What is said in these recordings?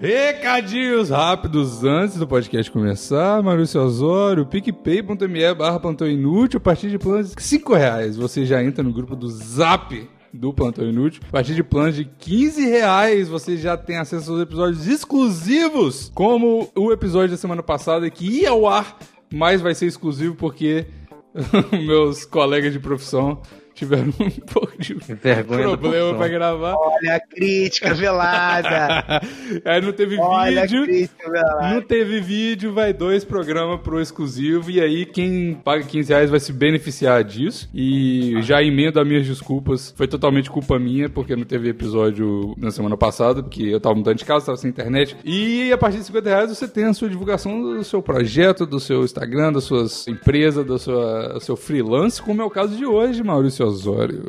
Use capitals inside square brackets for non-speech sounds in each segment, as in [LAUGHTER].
Recadinhos rápidos antes do podcast começar. Maurício Osório, picpay.me barra plantão inútil. A partir de planos de 5 reais, você já entra no grupo do Zap do Plantão Inútil. A partir de planos de 15 reais, você já tem acesso aos episódios exclusivos, como o episódio da semana passada que ia ao ar, mas vai ser exclusivo porque [LAUGHS] meus colegas de profissão tiveram um [LAUGHS] pouco de Vergonha problema pra gravar. Olha a crítica velada. [LAUGHS] Aí não teve Olha vídeo. a crítica velada. Não teve vídeo, vai dois programas pro exclusivo. E aí, quem paga 15 reais vai se beneficiar disso. E já emendo as minhas desculpas. Foi totalmente culpa minha, porque não teve episódio na semana passada, porque eu tava mudando de casa, tava sem internet. E a partir de 50 reais você tem a sua divulgação do seu projeto, do seu Instagram, da sua empresa, do sua, do seu freelance, como é o caso de hoje, Maurício Osório.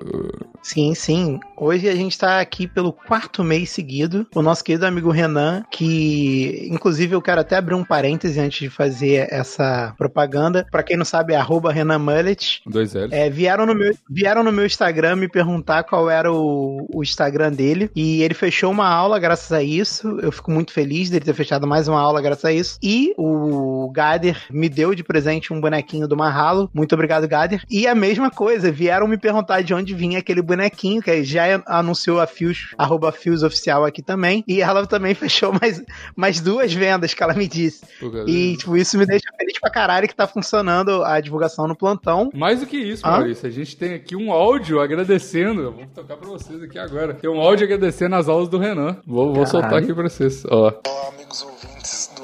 Sim, sim. Hoje a gente tá aqui pelo quarto mês seguido. O nosso querido amigo Renan, que inclusive eu quero até abrir um parêntese antes de fazer essa propaganda. Pra quem não sabe, é arroba Renan Mullet. Dois L's. É, vieram, no meu, vieram no meu Instagram me perguntar qual era o, o Instagram dele. E ele fechou uma aula graças a isso. Eu fico muito feliz dele ter fechado mais uma aula graças a isso. E o Gader me deu de presente um bonequinho do Marralo. Muito obrigado, Gader. E a mesma coisa, vieram me perguntar de onde vinha aquele bonequinho, que já anunciou a Fios, arroba Fios oficial aqui também. E ela também [LAUGHS] fechou mais, mais duas vendas que ela me disse. E, tipo, isso me deixa feliz pra caralho que tá funcionando a divulgação no plantão. Mais do que isso, Hã? Maurício, a gente tem aqui um áudio agradecendo. Eu vou tocar pra vocês aqui agora. Tem um áudio agradecendo as aulas do Renan. Vou, vou soltar aqui pra vocês. Ó. Olá, amigos ouvintes do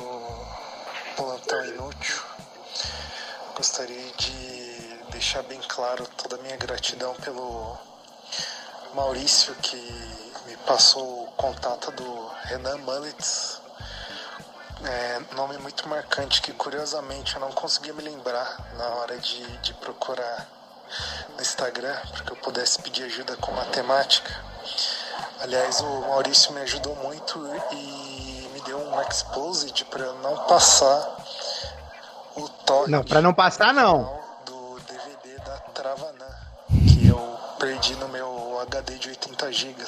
Plantão Inútil. Gostaria de deixar bem claro toda a minha gratidão pelo Maurício que me passou o contato do Renan Mullets. É, nome muito marcante que curiosamente eu não conseguia me lembrar na hora de, de procurar no Instagram para que eu pudesse pedir ajuda com matemática. Aliás, o Maurício me ajudou muito e me deu um exposed para eu não passar o toque Não, pra não passar, não. do DVD da eu perdi no meu HD de 80 GB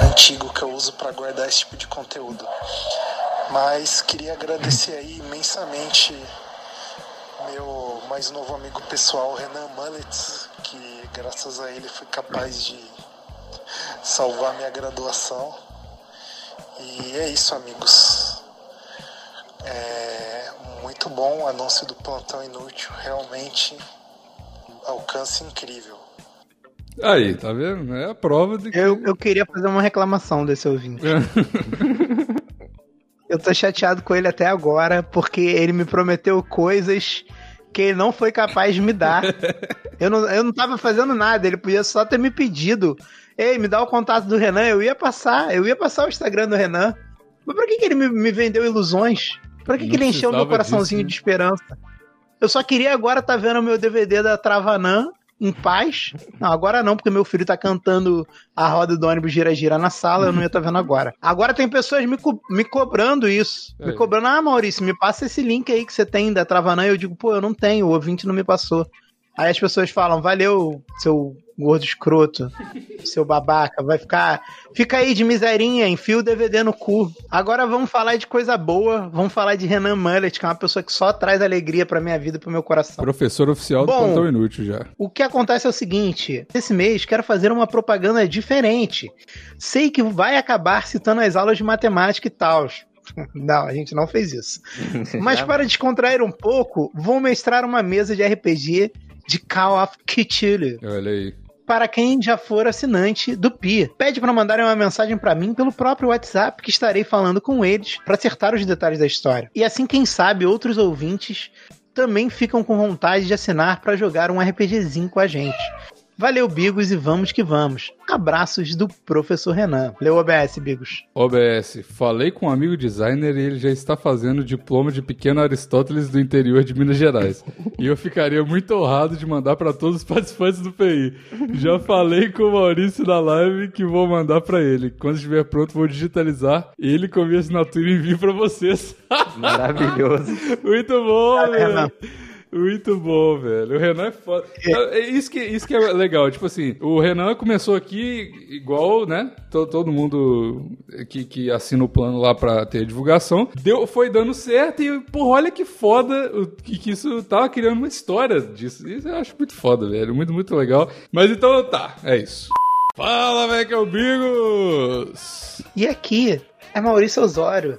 antigo que eu uso para guardar esse tipo de conteúdo. Mas queria agradecer aí imensamente meu mais novo amigo pessoal, Renan Mullets, que graças a ele fui capaz de salvar minha graduação. E é isso, amigos. É muito bom o anúncio do plantão inútil, realmente alcance incrível. Aí, tá vendo? É a prova de que. Eu, eu queria fazer uma reclamação desse ouvinte. Eu tô chateado com ele até agora, porque ele me prometeu coisas que ele não foi capaz de me dar. [LAUGHS] Eu não, eu não tava fazendo nada, ele podia só ter me pedido. Ei, me dá o contato do Renan, eu ia passar, eu ia passar o Instagram do Renan. Mas pra que, que ele me, me vendeu ilusões? Pra que, Não que ele encheu meu coraçãozinho disso, de esperança? Eu só queria agora estar tá vendo o meu DVD da Travanã em paz. Não, agora não, porque meu filho tá cantando a roda do ônibus gira-gira na sala, eu não ia estar vendo agora. Agora tem pessoas me, co- me cobrando isso. Me É. cobrando, ah, Maurício, me passa esse link aí que você tem da Travanã. Eu digo, pô, eu não tenho, o ouvinte não me passou. Aí as pessoas falam, valeu, seu gordo escroto, seu babaca, vai ficar. Fica aí de miserinha, enfia o DVD no cu. Agora vamos falar de coisa boa, vamos falar de Renan Mullet, que é uma pessoa que só traz alegria pra minha vida e pro meu coração. Professor oficial do Bom. Plantão Inútil já. O que acontece é o seguinte: esse mês quero fazer uma propaganda diferente. Sei que vai acabar citando as aulas de matemática e tal. [LAUGHS] Não, a gente não fez isso. [LAUGHS] Mas para descontrair um pouco, vou mestrar uma mesa de RPG de Call of Cthulhu Olha aí. para quem já for assinante do PI. Pede para mandarem uma mensagem para mim pelo próprio WhatsApp que estarei falando com eles para acertar os detalhes da história. E assim, quem sabe, outros ouvintes também ficam com vontade de assinar para jogar um RPGzinho com a gente. Valeu, Bigos, e vamos que vamos. Abraços do professor Renan. Leu OBS, Bigos. OBS, falei com um amigo designer e ele já está fazendo o diploma de pequeno Aristóteles do interior de Minas Gerais. E eu ficaria muito honrado de mandar para todos os participantes do PI. Já falei com o Maurício na live que vou mandar para ele. Quando estiver pronto, vou digitalizar ele com a minha assinatura e envio para vocês. Maravilhoso. [LAUGHS] muito bom, Renan. velho. Muito bom, velho. O Renan é foda. É isso que, isso que é legal. Tipo assim, o Renan começou aqui igual, né? Todo, todo mundo que, que assina o plano lá pra ter divulgação. Deu, foi dando certo e, porra, olha que foda o, que, que isso tava criando uma história disso. Isso eu acho muito foda, velho. Muito, muito legal. Mas então tá, é isso. Fala, velho, que é o Bigos! E aqui é Maurício Osório.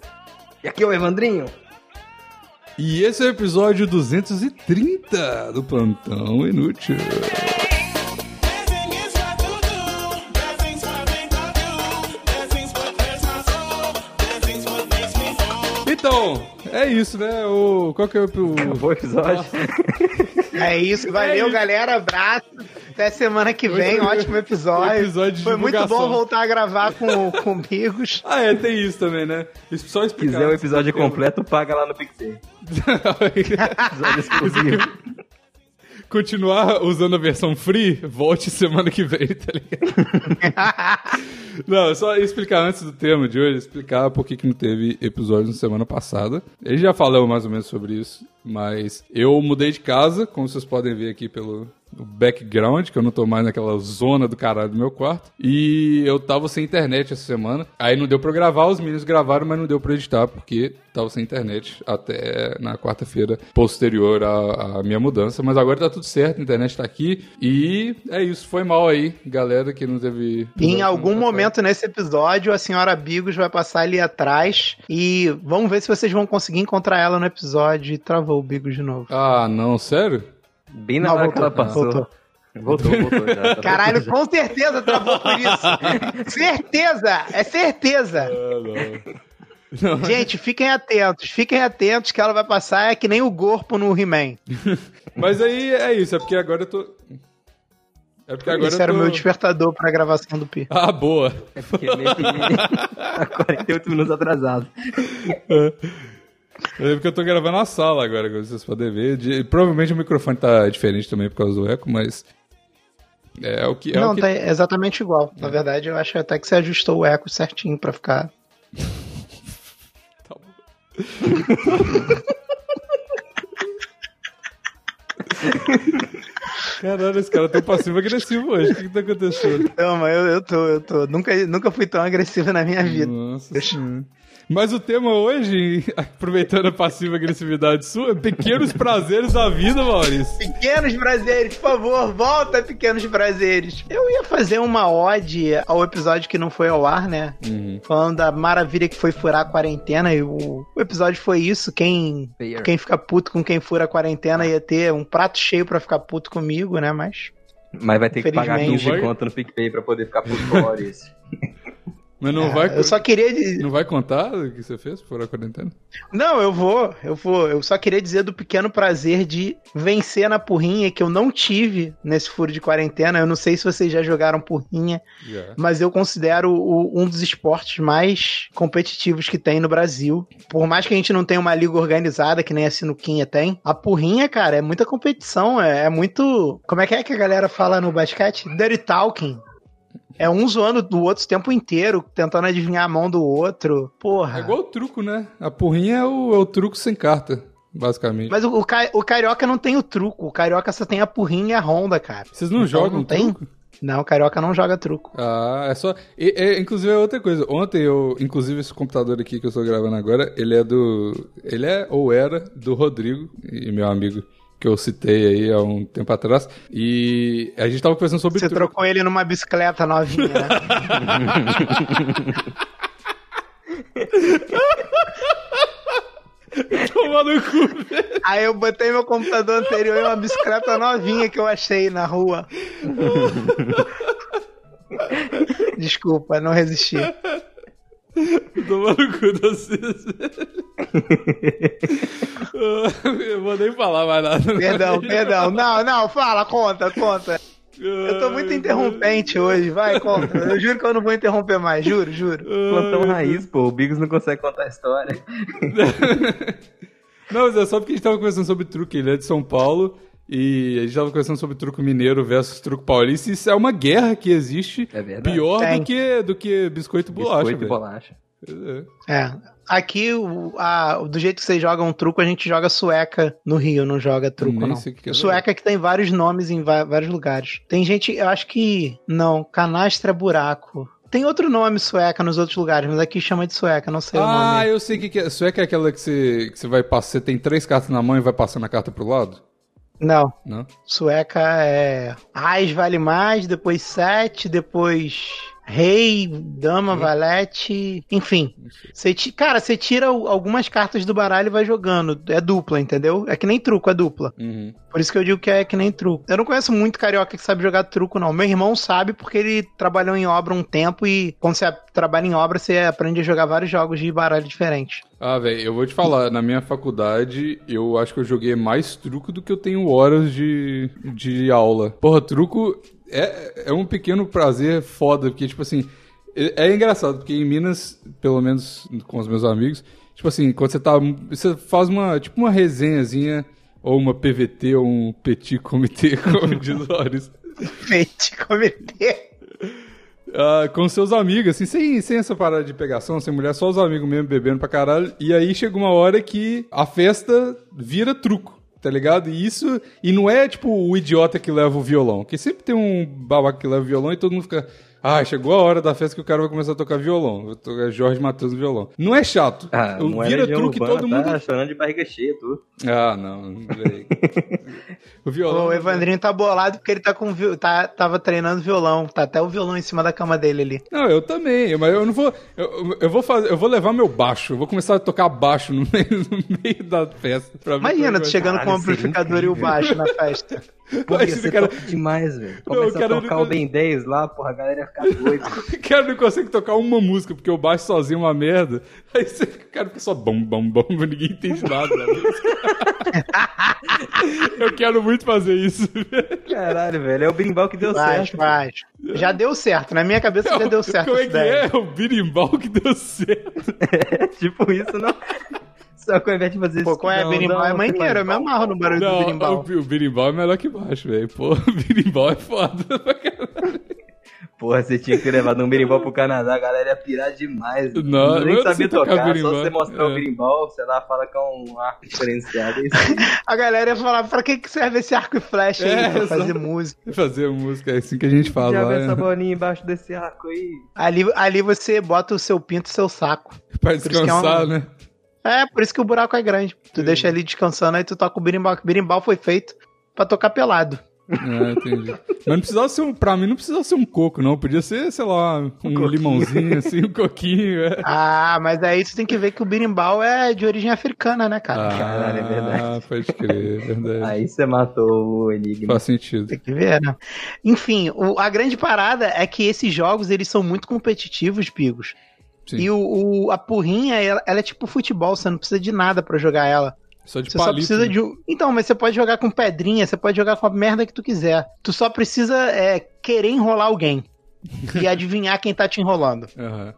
E aqui é o Evandrinho. E esse é o episódio 230 do Plantão Inútil. Então, é isso, né? O, qual que é o. o... Bom episódio. [LAUGHS] É isso, valeu, isso. galera. Abraço. Até semana que vem, ótimo episódio. episódio Foi muito bom voltar a gravar com, com amigos. [LAUGHS] Ah, é, tem isso também, né? Só Se explicar. quiser o episódio completo, paga lá no PicPay. [LAUGHS] Episódio exclusivo. Continuar usando a versão free, volte semana que vem, tá ligado? [LAUGHS] Não, só explicar antes do tema de hoje, explicar por que, que não teve episódio na semana passada. Ele já falou mais ou menos sobre isso, mas eu mudei de casa, como vocês podem ver aqui pelo o background, que eu não tô mais naquela zona do caralho do meu quarto. E eu tava sem internet essa semana. Aí não deu pra eu gravar, os meninos gravaram, mas não deu pra editar, porque tava sem internet até na quarta-feira posterior à, à minha mudança. Mas agora tá tudo certo, a internet tá aqui. E é isso, foi mal aí, galera que não teve. Em algum momento nesse episódio, a senhora Bigos vai passar ali atrás e vamos ver se vocês vão conseguir encontrar ela no episódio. E travou o Bigos de novo. Ah, não, sério? Bem na Não, hora que ela voltou, passou. voltou. Voltou, voltou já. tá Caralho, já. com certeza travou por isso. [LAUGHS] certeza, é certeza. Ah, não. Gente, fiquem atentos, fiquem atentos que ela vai passar é que nem o corpo no He-Man. [LAUGHS] Mas aí é isso, é porque agora eu tô. É porque agora Esse eu era tô... o meu despertador pra gravação do Pi. Ah, boa. É porque meio que tá 48 minutos atrasado. É porque eu tô gravando na sala agora, como vocês podem ver. De- Provavelmente o microfone tá diferente também por causa do eco, mas. É o que. É Não, o que... tá exatamente igual. Na verdade, eu acho até que você ajustou o eco certinho pra ficar. Tá bom. [LAUGHS] Caralho, esse cara tá passivo-agressivo hoje. O que, que tá acontecendo? Não, mas eu, eu tô, eu tô. Nunca, nunca fui tão agressivo na minha vida. Nossa senhora. Mas o tema hoje, aproveitando a passiva-agressividade sua, é pequenos prazeres da vida, Maurício. Pequenos prazeres, por favor, volta, pequenos prazeres. Eu ia fazer uma ode ao episódio que não foi ao ar, né? Uhum. Falando da maravilha que foi furar a quarentena. E o, o episódio foi isso. Quem, quem fica puto com quem fura a quarentena ia ter um prato cheio pra ficar puto comigo, né? Mas. Mas vai ter que pagar Infelizmente. 15 Vai. conto no PicPay pra poder ficar por fora isso. Mas não é, vai. Eu só queria. dizer- Não vai contar o que você fez por a quarentena? Não, eu vou, eu vou. Eu só queria dizer do pequeno prazer de vencer na porrinha que eu não tive nesse furo de quarentena. Eu não sei se vocês já jogaram porrinha, Já. mas eu considero o- um dos esportes mais competitivos que tem no Brasil. Por mais que a gente não tenha uma liga organizada, que nem a Sinuquinha tem, a porrinha, cara, é muita competição, é, é muito. Como é que é que a galera fala no basquete? Dirty talking. É um zoando do outro o tempo inteiro, tentando adivinhar a mão do outro. Porra. É igual o truco, né? A porrinha é o, é o truco sem carta, basicamente. Mas o, o, ca- o Carioca não tem o truco. O Carioca só tem a porrinha e a ronda, cara. Vocês não Então jogam não tem? truco? Não, o Carioca não joga truco. Ah, é só. e- é, inclusive é outra coisa. Ontem eu, inclusive esse computador aqui que eu estou gravando agora, ele é do, ele é ou era do Rodrigo e meu amigo que eu citei aí há um tempo atrás. E a gente tava conversando sobre Você trocou ele numa bicicleta novinha, né? [LAUGHS] Toma no cu, velho. Aí eu botei meu computador anterior em uma bicicleta novinha que eu achei na rua. [LAUGHS] Desculpa, não resisti. [LAUGHS] Toma no cu de vocês. [LAUGHS] eu vou nem falar mais nada. Perdão, perdão. Não, não, fala, conta, conta. Eu tô muito interrompente hoje, vai, conta. Eu juro que eu não vou interromper mais, juro, juro. Plantão raiz, pô. O Bigos não consegue contar a história. [LAUGHS] Não, mas é só porque a gente tava conversando sobre truque. Ele é de São Paulo e a gente tava conversando sobre truco mineiro versus truco paulista. E isso é uma guerra que existe É verdade. pior Tem. do que, do que biscoito e bolacha, Biscoito e bolacha. É. É. Aqui, o- a- do jeito que vocês jogam truco, a gente joga sueca no Rio, não joga truco, Nem não. o que que é sueca que tem vários nomes em vários lugares. Tem gente, eu acho que. Não, canastra buraco. Tem outro nome sueca nos outros lugares, mas aqui chama de sueca, não sei o Ah, nome. eu sei o que, que é. Sueca é aquela que você, que você vai passar. Você tem três cartas na mão e vai passando a carta pro lado? Não, Não? sueca é. Ais vale mais, depois sete, depois. Rei, dama, valete, enfim. Você cara, você tira algumas cartas do baralho e vai jogando. É dupla, entendeu? É que nem truco, é dupla. Uhum. Por isso que eu digo que é que nem truco. Eu não conheço muito carioca que sabe jogar truco, não. Meu irmão sabe porque ele trabalhou em obra um tempo e quando você trabalha em obra, você aprende a jogar vários jogos de baralho diferentes. Ah, velho, eu vou te falar, na minha faculdade, eu acho que eu joguei mais truco do que eu tenho horas de, de aula. Porra, truco é, é um pequeno prazer foda, porque, tipo assim, é, é engraçado, porque em Minas, pelo menos com os meus amigos, tipo assim, quando você tá. Você faz uma, tipo, uma resenhazinha, ou uma PVT, ou um petit comitê, [LAUGHS] como diz o Loris. Gente, cometer. Ah, com seus amigos, assim, sem, sem essa parada de pegação, sem mulher, só os amigos mesmo bebendo pra caralho. E aí chega uma hora que a festa vira truco, tá ligado? E isso. E não é tipo o idiota que leva o violão, que sempre tem um babaca que leva o violão e todo mundo fica. Ah, chegou a hora da festa que o cara vai começar a tocar violão. Jorge Matheus no violão. Não é chato. Ah, vira truque Urbana, todo mundo. Tá chorando de barriga cheia, tu. Ah, não. [LAUGHS] o violão. O Evandrinho tá bolado porque ele tá com tá, tava treinando violão. Tá até o violão em cima da cama dele ali. Não, eu também, mas eu não vou. Eu, eu vou fazer. Eu vou levar meu baixo. Eu vou começar a tocar baixo no [LAUGHS] meio, no meio da festa. Pra é Imagina, que tu vai chegando com o amplificador e o baixo na festa. [LAUGHS] Porra, ser cara- demais, velho. Não, Começa o cara a tocar não- o Ben 10 lá, porra, a galera ia ficar doida. [LAUGHS] O cara não consegue tocar uma música, porque o baixo sozinho é uma merda. Aí você, o cara fica só bom, bom, bom, ninguém entende nada da música. Eu quero muito fazer isso. [LAUGHS] Caralho, velho, é o berimbau que deu Faz, certo. faz. Já deu certo. Na minha cabeça já deu certo Como é que ideia. é? O birimbau que deu certo. [LAUGHS] É tipo isso, não? Só que ao invés de fazer Pô, isso. qual é? não, Berimbau não, é maneiro, eu me amarro no barulho do Não, berimbau. o, o birimbau é melhor que baixo, velho. Pô, [LAUGHS] o birimbau é foda. pra caralho. Porra, você tinha que ter levado um berimbau pro Canadá, a galera ia pirar demais. Não, eu nem não sabia tocar tocar, só você mostrar É. o berimbau, sei lá, fala que é um arco diferenciado. é. [LAUGHS] A galera ia falar, pra que, que serve esse arco e flecha aí? É, pra fazer exato. música. [LAUGHS] Fazer música, é assim que a gente fala. Já vê essa é. bolinha embaixo desse arco aí. Ali, ali você bota o seu pinto e seu saco. Pra é descansar, um- né? É, por isso que o buraco é grande. Tu deixa ali descansando, aí tu toca o berimbau. O berimbau foi feito pra tocar pelado. Ah, entendi. Mas não precisava ser um. Pra mim não precisava ser um coco, não. Podia ser, sei lá, um, limãozinho, assim, um coquinho. É. Ah, mas aí tu tem que ver que o berimbau é de origem africana, né, cara? Caralho, é verdade. Ah, pode crer, é verdade. Aí você matou o enigma. Faz sentido. Tem que ver, né? Enfim, o- a grande parada é que esses jogos, eles são muito competitivos, Pigos. Sim. E o, o- a porrinha, ela, ela é tipo futebol, você não precisa de nada pra jogar ela. Só de Você só palito. precisa né? de um. Então, mas você pode jogar com pedrinha, você pode jogar com a merda que tu quiser. Tu só precisa é, querer enrolar alguém. e [LAUGHS] adivinhar quem tá te enrolando. Aham.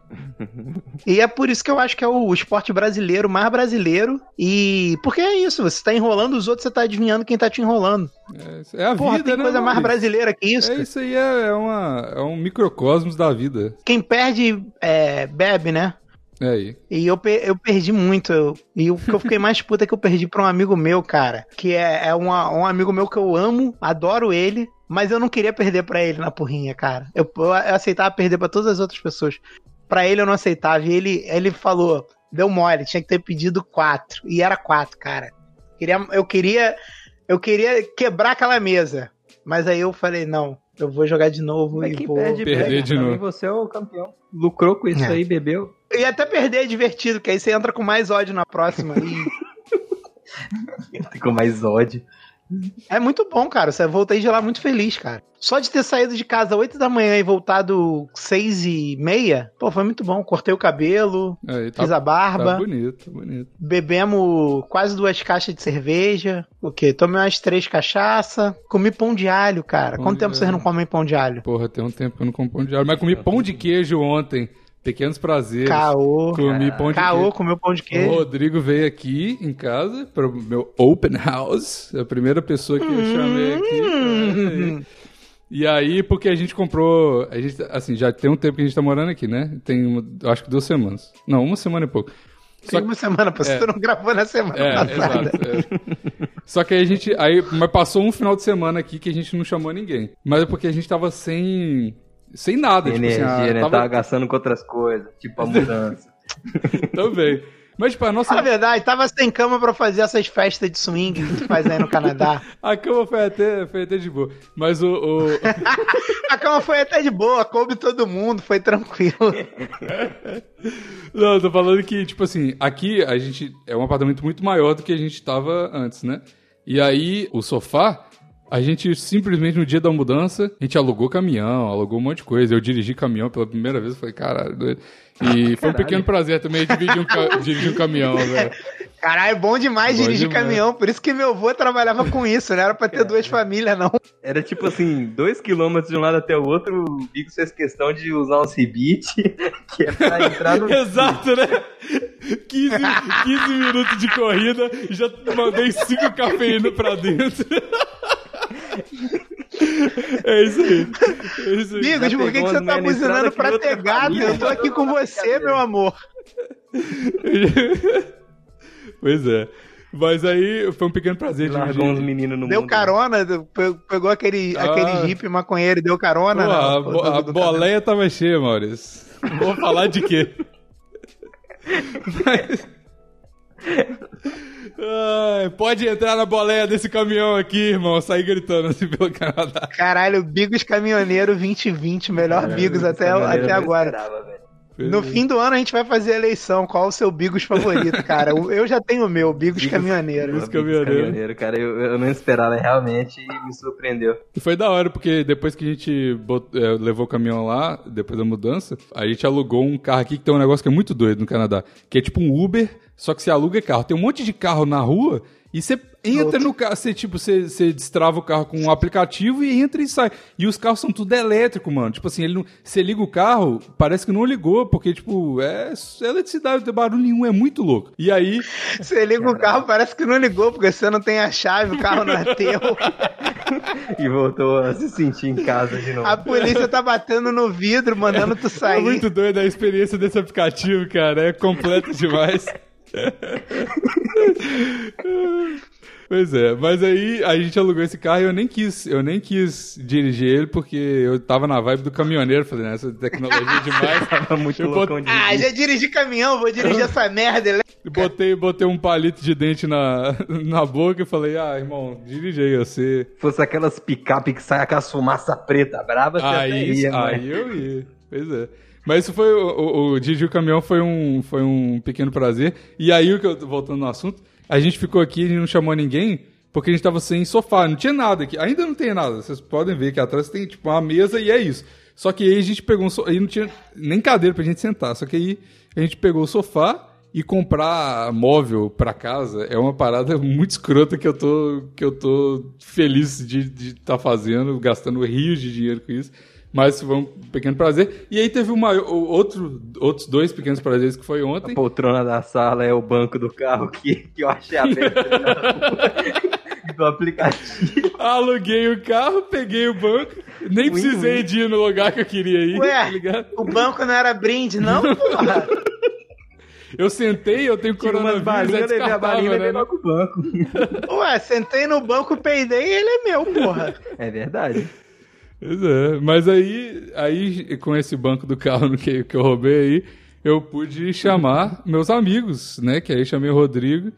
E é por isso que eu acho que é o esporte brasileiro mais brasileiro. E. Porque é isso, você tá enrolando os outros, você tá adivinhando quem tá te enrolando. É, é a Porra, vida, tem né? coisa mais brasileira que isso. É isso aí, é, é, uma, é um microcosmos da vida. Quem perde, é, bebe, né? É aí. E eu, pe- eu perdi muito. eu- e o que eu fiquei mais puta é que eu perdi pra um amigo meu, cara. Que é, é uma- um amigo meu que eu amo, adoro ele. Mas eu não queria perder pra ele na porrinha, cara. Eu, eu aceitava perder pra todas as outras pessoas. Pra ele eu não aceitava. E ele, ele falou: deu mole, tinha que ter pedido quatro. E era quatro, cara. Queria, eu queria. Eu queria quebrar aquela mesa. Mas aí eu falei, não, eu vou jogar de novo Mas e quem vou. perde, perder perde. de novo. você é o campeão. Lucrou com isso É. aí, bebeu. Eu ia até perder é divertido, que aí você entra com mais ódio na próxima. [LAUGHS] E Ficou mais ódio. É muito bom, cara. Você voltei de lá muito feliz, cara. Só de ter saído de casa 8 da manhã e voltado 6 e meia, pô, foi muito bom. Cortei o cabelo, Aí, tá, fiz a tá barba, bonito, tá bonito. bebemos quase duas caixas de cerveja. O quê? Tomei umas três cachaça. Comi pão de alho, cara. Pão Quanto de tempo vocês alho. não comem pão de alho? Porra, tem um tempo que eu não como pão de alho. Mas comi pão de queijo ontem. Pequenos prazeres. Caô. Comi pão de Caô, queijo. comeu pão de O queijo. Rodrigo veio aqui em casa para o meu open house. É a primeira pessoa que eu chamei aqui. Hum. E aí, porque a gente comprou. A gente, assim, já tem um tempo que a gente tá morando aqui, né? Tem, uma- acho que duas semanas. Não, uma semana e pouco. Só uma semana, você É. não gravou na semana É, passada. exato. é. Só que aí a gente. Aí, mas passou um final de semana aqui que a gente não chamou ninguém. Mas é porque a gente tava sem. Sem nada, tipo Energia, assim, ah, né? tava Tava gastando com outras coisas, tipo a [LAUGHS] mudança. [LAUGHS] também. Mas, tipo, a nossa. Na verdade, tava sem cama pra fazer essas festas de swing que tu faz aí no Canadá. [LAUGHS] A cama foi até, foi até de boa. Mas o. o- A cama foi até de boa, coube todo mundo, foi tranquilo. Não, eu tô falando que, tipo assim, aqui a gente. É um apartamento muito maior do que a gente tava antes, né? E aí, o sofá. A gente simplesmente no dia da mudança, a gente alugou caminhão, alugou um monte de coisa. Eu dirigi caminhão pela primeira vez, eu falei, caralho, doido. E foi um pequeno prazer também dividir um, ca- dirigir um caminhão, velho. Caralho, é bom demais Bom dirigir demais. caminhão, por isso que meu avô trabalhava com isso, não era pra ter duas famílias, não. Era tipo assim, dois quilômetros de um lado até o outro, o Bigos fez questão de usar uns rebite, [LAUGHS] que é pra entrar no. [LAUGHS] Exato, né? 15, 15 minutos de corrida e já mandei cinco cafeína pra dentro. [LAUGHS] É isso aí. É isso aí. Bigos, por que, que pegou você tá buzinando que pra ter gato? família. Eu tô aqui com você, meu amor. [LAUGHS] Pois é. Mas aí foi um pequeno prazer de Largou uns meninos no Deu mundo. carona, pe- pegou aquele, Ah. aquele jipe maconheiro e deu carona. Pô, né? a, bo- a boleia tava cheia, Maurício. Vou falar de quê? Mas- [LAUGHS] Ai, pode entrar na boleia desse caminhão aqui, irmão. Sair gritando assim pelo Canadá. Caralho, Bigos Caminhoneiro 2020, melhor Bigos até, até não agora. esperava. No fim do ano a gente vai fazer a eleição. Qual o seu Bigos favorito, cara? Eu- já tenho o meu, Bigos Bigos- Caminhoneiro. Bigos caminhoneiro. caminhoneiro, cara, eu, eu não esperava realmente e me surpreendeu. E foi da hora, porque depois que a gente bot- é, levou o caminhão lá, depois da mudança, a gente alugou um carro aqui que tem um negócio que é muito doido no Canadá. Que é tipo um Uber, só que você aluga carro. Tem um monte de carro na rua e você entra no carro, você tipo, você, você destrava o carro com um aplicativo e entra e sai. E os carros são tudo elétrico, mano. Tipo assim, ele não, você liga o carro, parece que não ligou, porque tipo, é, é eletricidade, não tem barulho nenhum, é muito louco. E aí, Você liga o carro, parece que não ligou, porque você não tem a chave, o carro não é teu. [LAUGHS] E voltou a se sentir em casa de novo. A polícia tá batendo no vidro, mandando tu É sair. muito doido a experiência desse aplicativo, cara. É completa demais. [LAUGHS] Pois é, mas aí a gente alugou esse carro e eu nem quis, eu nem quis dirigir ele porque eu tava na vibe do caminhoneiro, falei, né, essa tecnologia é demais. [LAUGHS] Tava muito Eu loucão bot- Ah, já dirigi caminhão, vou dirigir essa merda. Ele... Botei, botei um palito de dente na, [LAUGHS] na boca e falei, ah, irmão, dirige aí, você. fosse aquelas picape que sai aquela fumaça preta brava, você até Aí, ia, mas- aí eu ia. Pois é. Mas isso foi. O, o, o o caminhão foi um, foi um pequeno prazer. E aí, voltando no assunto, a gente ficou aqui e não chamou ninguém. Porque a gente tava sem sofá, não tinha nada aqui. Ainda não tem nada. Vocês podem ver que atrás tem tipo uma mesa e é isso. Só que aí a gente pegou um sofá. Aí não tinha nem cadeira pra gente sentar. Só que aí a gente pegou o sofá e comprar móvel pra casa é uma parada muito escrota que eu tô, que eu tô feliz de estar fazendo, gastando rios de dinheiro com isso. Mas foi um pequeno prazer. E aí teve uma, o- outro, outros dois pequenos prazeres que foi ontem. A poltrona da sala é o banco do carro que, que eu achei aberto [LAUGHS] do aplicativo. Aluguei o carro, peguei o banco, nem Win-win. precisei de ir no lugar que eu queria ir. tá Ué, ligado? o banco não era brinde, não, porra? [LAUGHS] Eu sentei, eu tenho coronavírus, balinhas, é levei a balinha e descartável, levei né? logo pro banco. Ué, sentei no banco, peidei e ele é meu, porra. É verdade. Pois é, mas aí, aí com esse banco do carro [LAUGHS] que, que eu roubei aí, eu pude chamar meus amigos, né? Que aí chamei o Rodrigo,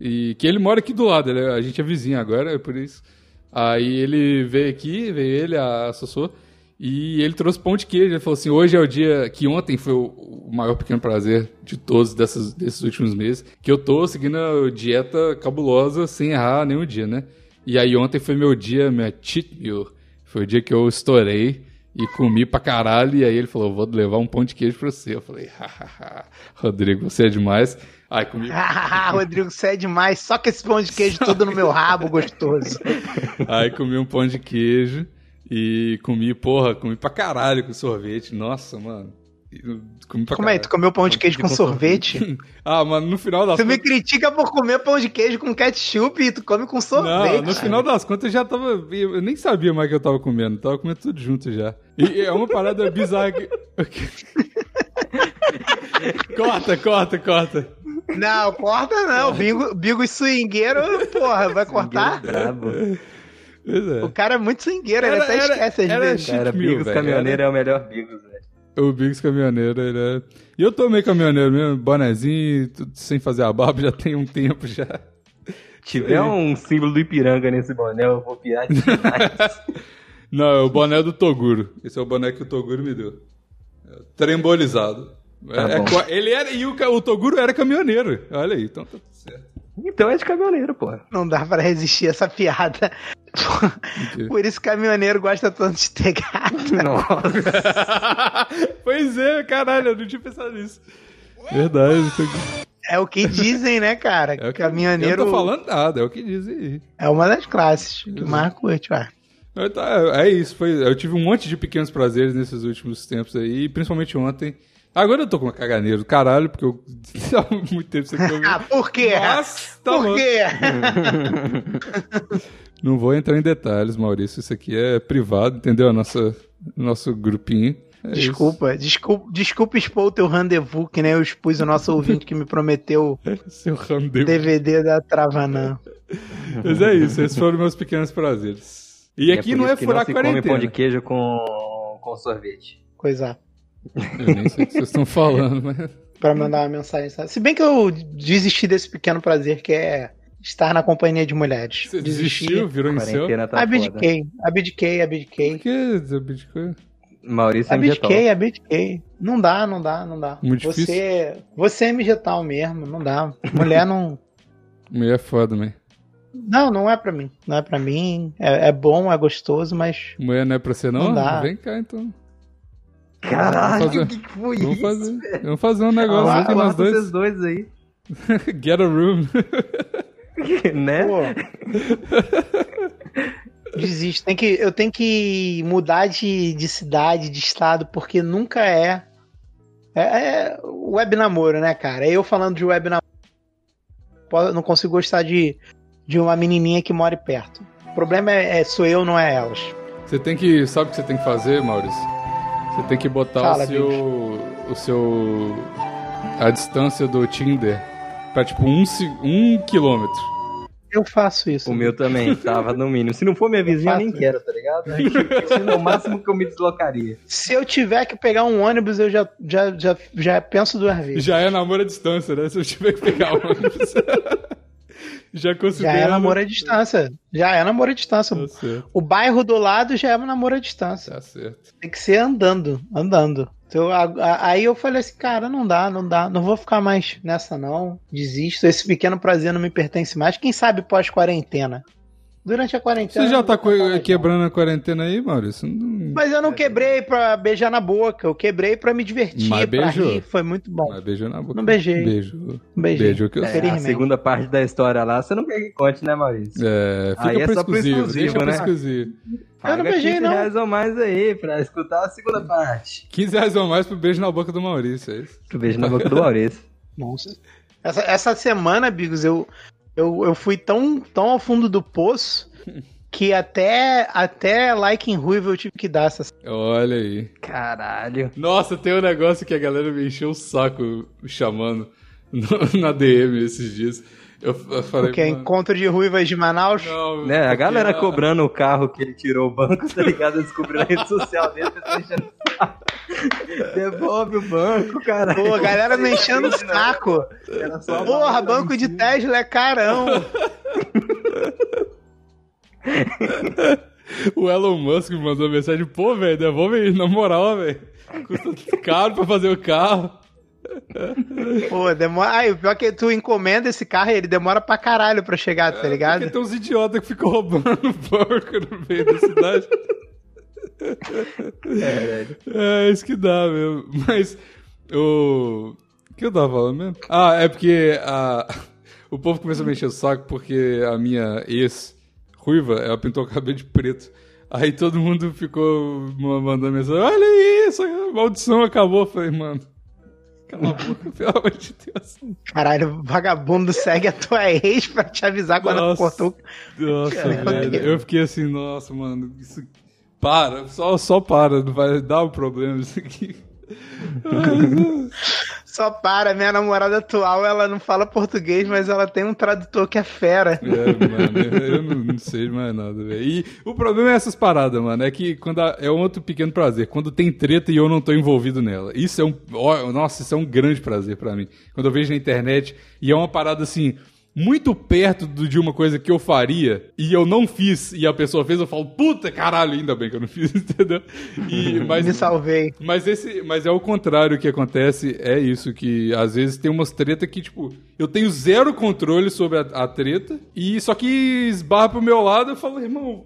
e que ele mora aqui do lado, ele- a gente é vizinho agora, é por isso. Aí ele veio aqui, veio ele, a Sossô, e ele trouxe pão de queijo. Ele falou assim: hoje é o dia que ontem foi o, o maior pequeno prazer de todos dessas, desses últimos meses, que eu tô seguindo a dieta cabulosa sem errar nenhum dia, né? E aí ontem foi meu dia, minha cheat meal. Foi o dia que eu estourei e comi pra caralho. E aí ele falou: vou levar um pão de queijo pra você. Eu falei: hahaha, Rodrigo, você é demais. Aí comi. Rodrigo, você é demais. Só que esse pão de queijo todo no meu rabo, gostoso. [LAUGHS] Aí comi um pão de queijo e comi, porra, comi pra caralho com sorvete. Nossa, mano. Como é? Tu comeu pão de queijo com sorvete? [LAUGHS] Ah, mano, no final das Tu me contas. critica por comer pão de queijo com ketchup e tu come com sorvete. Não, no final das contas eu já tava. Eu nem sabia mais o que eu tava comendo. Tava comendo tudo junto já. E é uma parada bizarra que. [LAUGHS] corta, corta, corta. Não, corta não. Bingo, bingo swingueiro, porra, vai cortar? Brabo. Pois é. O cara é muito swingueiro, ele Era- até era- esquece às era vezes. Cara, Bigos. Caminhoneiro é o melhor Bigos, velho. O Biggs caminhoneiro, ele é. E eu tô meio caminhoneiro mesmo, bonezinho, tudo sem fazer a barba, já tem um tempo já. Tiver um símbolo do Ipiranga nesse boné, eu vou pirar demais. [LAUGHS] Não, é o boné do Toguro. Esse é o boné que o Toguro me deu. É trembolizado. Tá É- é ele era. E o, o Toguro era caminhoneiro. Olha aí, então tá tudo certo. então é de caminhoneiro, pô. Não dá pra resistir a essa piada. Por isso que caminhoneiro gosta tanto de ter gato. [LAUGHS] Nossa. [LAUGHS] pois é, caralho, eu não tinha pensado nisso. Verdade. É o que dizem, né, cara? [LAUGHS] É o que- caminhoneiro Eu não tô falando nada, é o que dizem aí. é uma das classes que mais curte, ué. Tá, é isso, foi, eu tive um monte de pequenos prazeres nesses últimos tempos aí, principalmente ontem. Agora eu tô com uma caganeira do caralho, porque eu há muito tempo sem comer. Ah, por quê? Mas, tá por quê? Não vou entrar em detalhes, Maurício. Isso aqui é privado, entendeu? A nossa, nosso grupinho. É Desculpa, desculpa, desculpa expor o teu rendezvous, que nem eu expus o nosso ouvinte que me prometeu. [LAUGHS] Seu rendezvous. DVD da Travanã. Mas é isso, esses foram meus pequenos prazeres. E aqui por não é furar não se come quarentena. pão de queijo com, com sorvete. Coisa. Eu nem sei o que vocês estão falando, mas. Pra mandar uma mensagem. sabe? Se bem que eu desisti desse pequeno prazer que é estar na companhia de mulheres. Você Desisti. desistiu, virou em seu? Quarentena tá foda. Abdiquei, abdiquei, Por abdiquei. que desabdicou? Maurício é Abdiquei, abdiquei. Não dá, não dá, não dá. Muito você, você é MG tal mesmo, não dá. Mulher não. Mulher é foda, man. Não, não é pra mim. Não é pra mim. É, é bom, é gostoso, mas. Mulher não é pra você, não? Não dá. Vem cá então. Caralho, fazer- o que, que foi Vamos isso? fazer, vamos fazer um negócio aqui nós dois. vocês dois aí. [LAUGHS] Get a room. [LAUGHS] [LAUGHS] né? [LAUGHS] Desisto. Tem que, eu tenho que mudar de, de cidade, de estado, porque nunca é. É, é web namoro, né, cara? Eu falando de web namoro. Não consigo gostar de, de uma menininha que mora perto. O problema é, é sou eu, não é elas. Você tem que. Sabe o que você tem que fazer, Maurício? Você tem que botar Fala, o seu. O seu. A distância do Tinder pra tipo um, se- um quilômetro. Eu faço isso. O meu também, tava no mínimo. Se não for minha vizinha, eu nem quero, tá ligado? Esse é o máximo que eu me deslocaria. Se eu tiver que pegar um ônibus, eu já, já, já, já penso duas vezes. Já é namoro à distância, né? Se eu tiver que pegar o ônibus. [LAUGHS] Já Já é namoro à distância. Já é namoro à distância. Tá O bairro do lado já é namoro à distância. tá certo. Tem que ser andando, andando. Então, a- a- aí eu falei assim, cara, não dá, não dá, não vou ficar mais nessa não, desisto. Esse pequeno prazer não me pertence mais. Quem sabe pós-quarentena? Durante a quarentena. Você já tá quebrando a quarentena aí, Maurício? Não... Mas eu não quebrei pra beijar na boca, eu quebrei pra me divertir, Mas pra beijou. rir, foi muito bom. Mas beijou na boca. Não beijei. Beijo. Um. Beijo que eu É, a segunda parte da história lá, você não quer que conte, né, Maurício? É, fica Aí é pro só pro exclusivo, exclusivo, deixa pro né? exclusivo. Eu não Paga beijei, 15 não. reais ou mais aí pra escutar a segunda parte. 15 reais ou mais pro beijo na boca do Maurício, é isso? Tu beijo na boca do Maurício. Nossa. Essa, essa semana, Bigos, eu, eu, eu fui tão, tão ao fundo do poço que até, até like em ruivo eu tive que dar essa Olha aí. Caralho. Nossa, tem um negócio que a galera me encheu o saco chamando [LAUGHS] na DM esses dias. Eu, eu falei. Porque é mano, encontro de ruivas de Manaus. não, Né, a galera a- cobrando o carro que ele tirou o banco, tá ligado? Eu descobri na rede social dele, pessoal enchendo o saco. Devolve o banco, cara. Pô, a galera me enchendo o saco. Era só a Porra, banco de. Tesla é carão. [LAUGHS] O Elon Musk me mandou mensagem, pô, velho, devolve aí, na moral, velho. Custa caro pra fazer o carro. Pô, demora. Ai, o pior é que tu encomenda esse carro e ele demora pra caralho pra chegar, tá ligado? Porque tem uns idiotas que ficam roubando [LAUGHS] banco no meio da cidade. É, isso que dá mesmo. Mas o. O que eu tava falando mesmo? Ah, é porque a... o povo começou a me encher o saco porque a minha ex, ruiva, ela pintou o cabelo de preto. Aí todo mundo ficou ma- mandando mensagem: Olha isso, a maldição acabou. Eu falei, mano, cala a boca, [LAUGHS] pelo amor de Deus. Caralho, vagabundo segue a tua ex pra te avisar quando Nossa. cortou. Nossa, Caralho. velho. Eu fiquei assim, nossa, mano, isso. Para, só, só para, não vai dar um problema isso aqui. Só para, minha namorada atual, ela não fala português, mas ela tem um tradutor que é fera. É, mano, eu- não, não sei mais nada, velho. E o problema é essas paradas, mano. É que quando a- é um outro pequeno prazer. Quando tem treta e eu não tô envolvido nela. Isso é um. nossa, isso é um grande prazer pra mim. Quando eu vejo na internet e é uma parada assim. Muito perto do- de uma coisa que eu faria e eu não fiz e a pessoa fez, eu falo, puta caralho, ainda bem que eu não [LAUGHS] fiz, entendeu? E, mas, Me salvei. mas esse, mas é o contrário que acontece, é isso que às vezes tem umas treta que tipo, eu tenho zero controle sobre a, a treta e só que esbarra pro meu lado, eu falo, irmão,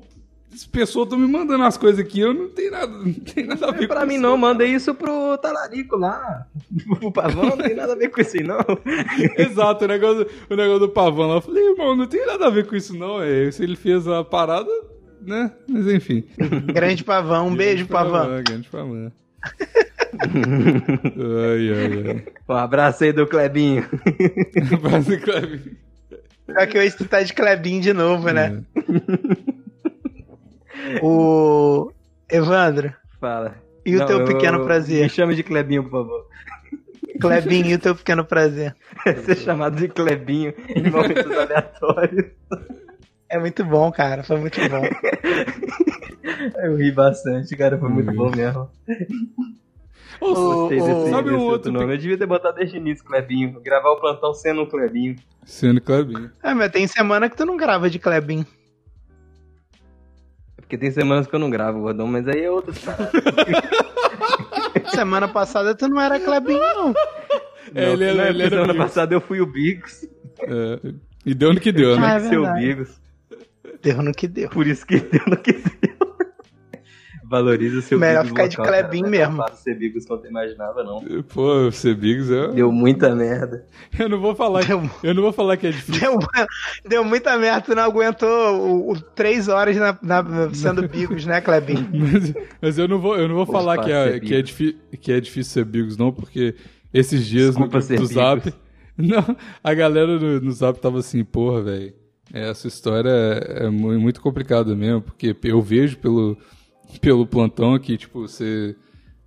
essa pessoa tá me mandando as coisas aqui, eu não tenho nada, não tem nada a ver Pra com mim isso. não, mandei isso pro talarico lá. O pavão não tem nada a ver com isso aí, não. [LAUGHS] Exato, o negócio, o negócio do pavão lá, eu falei, irmão, não tem nada a ver com isso não, é, se ele fez a parada, né? Mas enfim. Grande pavão, um beijo, pavão. Grande pavão. [LAUGHS] ai, ai, ai. Um abraço aí do Clebinho. [LAUGHS] Basicamente. Só que hoje tu tá de Clebinho de novo, É. O. Evandro, Fala. e o Não, teu eu- pequeno Me prazer? chame de Clebinho, por favor. Clebinho, e o teu pequeno prazer? [LAUGHS] Ser chamado de Clebinho em momentos aleatórios. É muito bom, cara. Foi muito bom. [LAUGHS] Eu ri bastante, cara. Foi muito bom mesmo. Gostei desse, sabe um outro nome. Eu devia ter botado desde o início, Clebinho. Gravar o plantão sendo um Clebinho. Sendo Clebinho. É, mas tem semana que tu não grava de Clebinho. Porque tem semanas que eu não gravo, gordão, mas aí é parada. [LAUGHS] Semana passada tu não era Clebinho, não. É, ele não, ele porque era semana Bigos. passada eu fui o Bigos. É, e deu no que deu, Ah, né? é Tinha que ser o verdade. Bigos. Deu no que deu. Por isso que deu no que deu. Valoriza o seu Melhor Bigos ficar de local, cara. Não é mesmo. fácil ser Bigos quanto eu imaginava, não. Pô, ser Biggs, eu, Deu muita merda. eu não vou falar. Deu, Eu não vou falar que é difícil. deu, deu muita merda, tu não aguentou o, o- três horas na, na- sendo bigos, né, Clebinho? [LAUGHS] Mas, mas eu não vou, eu não vou Pô, falar que é, que, é difí- que é difícil ser Bigos, não, porque esses dias Desculpa no do Zap. Bigos. [LAUGHS] Não, a galera no, no Zap tava assim, porra, velho. Essa história é, é mu- muito complicada mesmo, porque eu vejo pelo, pelo plantão que, tipo, você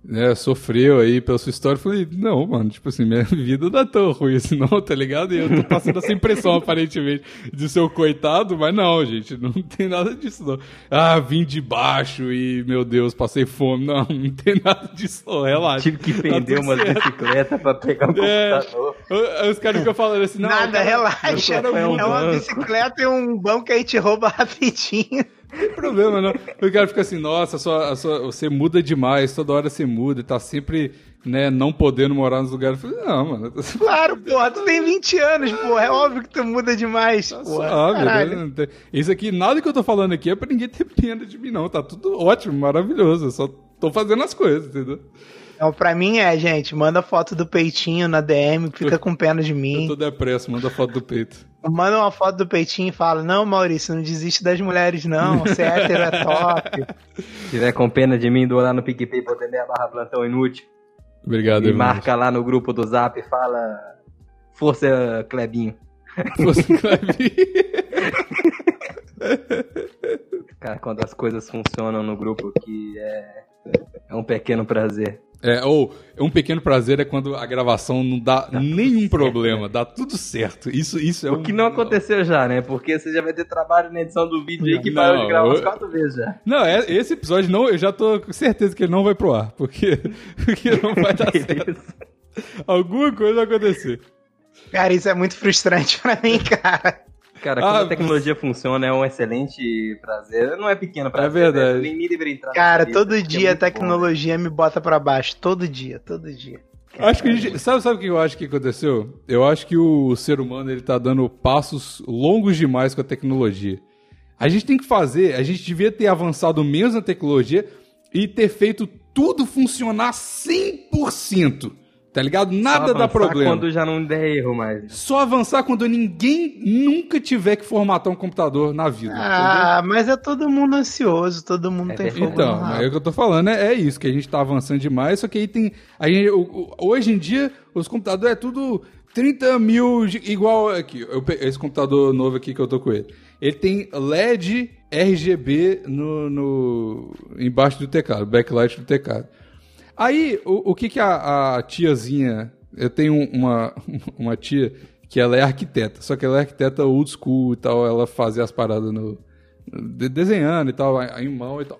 né, sofreu aí pela sua história. Eu falei, não, mano, tipo assim, minha [LAUGHS] vida não é tão ruim assim, não, tá ligado? E eu tô passando essa impressão, [LAUGHS] aparentemente, de ser o coitado, mas não, gente, não [LAUGHS] tem nada disso, não. Ah, vim de baixo e, meu Deus, passei fome. Não, não tem nada disso, não, relaxa. Tive que Tá vender tudo uma bicicleta pra pegar o É. computador. Os caras ficam falando assim, não. Nada, cara, relaxa. É muda, uma bicicleta e um banco que a gente rouba rapidinho. Não tem problema, não. O cara fica assim, nossa, a sua- a sua- você muda demais, toda hora você muda, tá sempre, né, não podendo morar nos lugares. Eu falei, não, mano, tá [LAUGHS] Claro, porra, tu tem 20 anos, porra. É óbvio que tu muda demais, porra. suave, né? Isso aqui, nada que eu tô falando aqui é pra ninguém ter pena de mim, não. Tá tudo ótimo, maravilhoso. Eu só tô fazendo as coisas, entendeu? Então, pra mim é, gente, manda foto do peitinho na DM, fica [LAUGHS] com pena de Eu mim. tô depresso, manda foto do peito. Manda uma foto do peitinho e fala: Não, Maurício, não desiste das mulheres, não. Ser hétero é top. [LAUGHS] Se tiver com pena de mim, doa lá no PicPay.me barra plantão inútil. Obrigado, E irmão. marca lá no grupo do Zap e fala Força Clebinho. Fosse Clebinho. [LAUGHS] Cara, quando as coisas funcionam no grupo que é, é um pequeno prazer. É, ou um pequeno prazer é quando a gravação não dá nenhum problema, dá tudo certo. Isso, isso é O que não aconteceu já, né? Porque você já vai ter trabalho na edição do vídeo aí que Não, parou de gravar eu- umas quatro vezes já. Não, é, esse episódio não, eu já tô com certeza que ele não vai pro ar, porque, [LAUGHS] porque não vai dar [LAUGHS] certo. Alguma coisa vai acontecer. Cara, isso é muito frustrante [LAUGHS] pra mim, cara. Cara, quando Ah, a tecnologia funciona é um excelente prazer. Não é pequeno prazer. É verdade. né? Nem nem deveria entrar Cara, todo é dia a muito bom, né? tecnologia me bota pra baixo. Todo dia, todo dia. Acho que a gente, sabe, sabe o que eu acho que aconteceu? Eu acho que o ser humano ele tá dando passos longos demais com a tecnologia. A gente tem que fazer, a gente devia ter avançado menos na tecnologia e ter feito tudo funcionar 100%. Tá ligado? Nada Só dá avançar problema. quando já não der erro mais. Só avançar quando ninguém nunca tiver que formatar um computador na vida. entendeu? Ah, mas é todo mundo ansioso, todo mundo É tem fogo Então, é o que eu tô falando, é, é isso, que a gente tá avançando demais, só que aí tem. A gente, hoje em dia, os computadores é tudo 30 mil, igual aqui. eu esse computador novo aqui que eu tô com ele. Ele tem LED RGB no, no- embaixo do teclado, backlight do teclado. Aí, o, o que que a, a tiazinha... Eu tenho uma, [LAUGHS] uma tia que ela é arquiteta, só que ela é arquiteta old school e tal, ela fazia as paradas no... de- desenhando e tal, em mão e tal.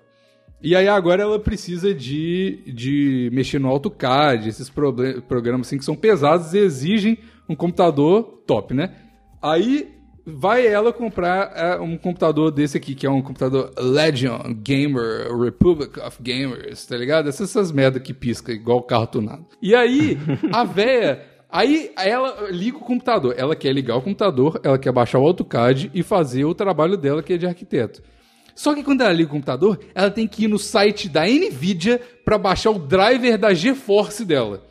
E aí agora ela precisa de, de mexer no AutoCAD, esses programas assim que são pesados e exigem um computador top, né? Aí vai ela comprar é, um computador desse aqui, que é um computador Legion Gamer, Republic of Gamers, tá ligado? Essas, essas merda que pisca, igual carro tunado. E aí, [LAUGHS] a véia... Aí ela liga o computador. Ela quer ligar o computador, ela quer baixar o AutoCAD e fazer o trabalho dela, que é de arquiteto. Só que quando ela liga o computador, ela tem que ir no site da Nvidia para baixar o driver da GeForce dela.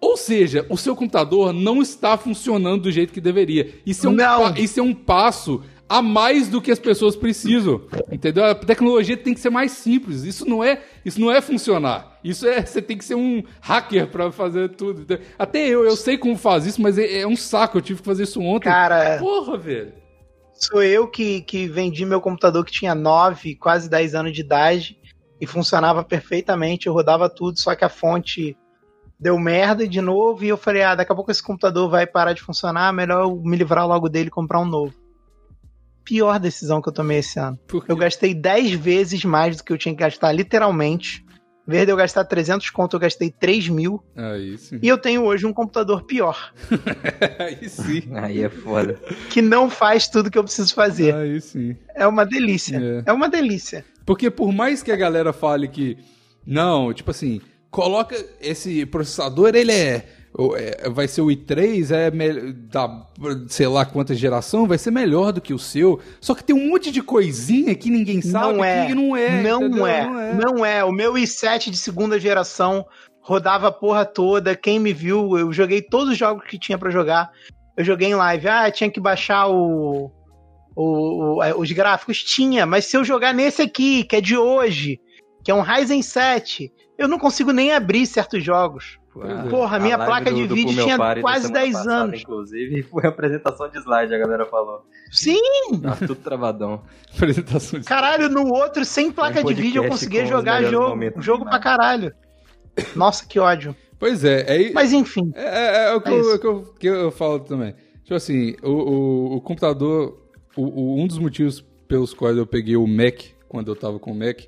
Ou seja, o seu computador não está funcionando do jeito que deveria. Isso é um, pa- isso é um passo a mais do que as pessoas precisam. Entendeu? A tecnologia tem que ser mais simples. Isso não é, isso não é funcionar. Isso é, você tem que ser um hacker para fazer tudo. entendeu? Até eu, eu sei como faz isso, mas é, é um saco. Eu tive que fazer isso ontem. Cara, Porra, velho. sou eu que, que vendi meu computador que tinha 9, quase 10 anos de idade e funcionava perfeitamente, eu rodava tudo, só que a fonte deu merda de novo e eu falei, ah, daqui a pouco esse computador vai parar de funcionar, melhor eu me livrar logo dele e comprar um novo. Pior decisão que eu tomei esse ano. Eu gastei 10 vezes mais do que eu tinha que gastar, literalmente. Em vez de eu gastar 300 conto, eu gastei 3 mil. Aí sim. E eu tenho hoje um computador pior, [LAUGHS] Aí sim. Aí é foda. que não faz tudo que eu preciso fazer. Aí sim. É uma delícia. É. É, uma delícia. Porque por mais que a galera fale que não, tipo assim, coloca esse processador, ele é, é- vai ser o i3, é da sei lá quanta geração, vai ser melhor do que o seu. Só que tem um monte de coisinha que ninguém sabe não é. que não é. Não entendeu? é. Não é. O meu i7 de segunda geração rodava a porra toda. Quem me viu, eu joguei todos os jogos que tinha pra jogar. Eu joguei em live. Ah, tinha que baixar o, o- o- é, os gráficos. Tinha, mas se eu jogar nesse aqui, que é de hoje, que é um Ryzen 7, eu não consigo nem abrir certos jogos. Porra, a minha placa de vídeo tinha quase semana 10 passada, anos. Inclusive, [LAUGHS] foi a apresentação de slide, a galera falou. Sim, Tá tudo travadão. [LAUGHS] Apresentação de... caralho, no outro, sem placa Um de vídeo, eu conseguia jogar jogo, momentos jogo do pra caralho. Nossa, que ódio. Pois é, aí, Mas enfim. É, é- é o que, É eu, é o que eu, que eu falo também. Tipo assim, o, o, o computador, o, o- um dos motivos pelos quais eu peguei o Mac, quando eu tava com o Mac,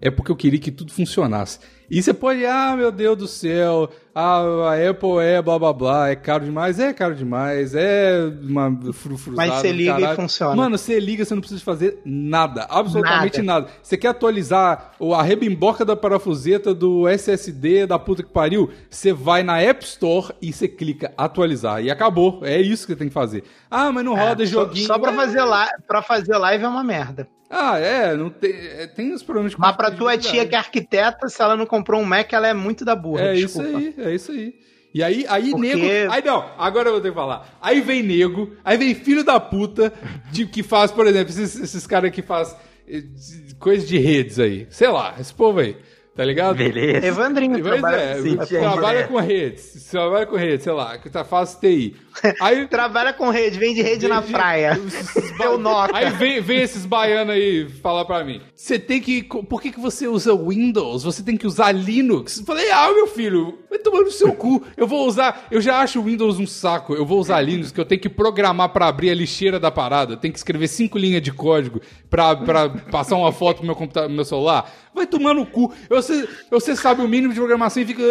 é porque eu queria que tudo funcionasse. E você pode, ah, meu Deus do céu, a, a Apple é blá blá blá, é caro demais, é caro demais, é uma frufruzada Mas você liga e caralho. funciona. Mano, você liga, você não precisa fazer nada, absolutamente nada. Você quer atualizar o- a rebimboca da parafuseta do SSD da puta que pariu? Você vai na App Store e você clica atualizar. E acabou. É isso que você tem que fazer. Ah, mas não roda É, só, joguinho. só pra É. fazer, live, pra fazer live é uma merda. Ah, é, não tem, é, tem os problemas de Mas pra tua tia que é arquiteta, se ela não comprou um Mac, ela é muito da burra. É desculpa. isso aí, é isso aí. E aí, aí Porque- nego. Aí não, agora eu vou ter que falar. Aí vem nego, aí vem filho da puta de, que faz, por exemplo, esses, esses caras que faz eh, de- coisa de redes aí. Sei lá, esse povo aí. Tá ligado? Beleza. Evandrinho Pois trabalha, é, sim, trabalha é. com redes, trabalha com redes, sei lá, que tá faz TI. Aí [LAUGHS] trabalha com rede, vende rede na Vem- praia. [LAUGHS] Eu noto. Aí vem, vem esses baianos aí falar pra mim. Você tem que. Por que, que você usa Windows? Você tem que usar Linux. Eu falei, ah, meu filho, vai tomar no seu cu. Eu vou usar. Eu já acho o Windows um saco. Eu vou usar Linux, que eu tenho que programar pra abrir a lixeira da parada. Eu tenho que escrever cinco linhas de código pra, pra passar uma foto pro meu, computador, pro meu celular. Vai tomar no cu. Você, você sabe o mínimo de programação e fica.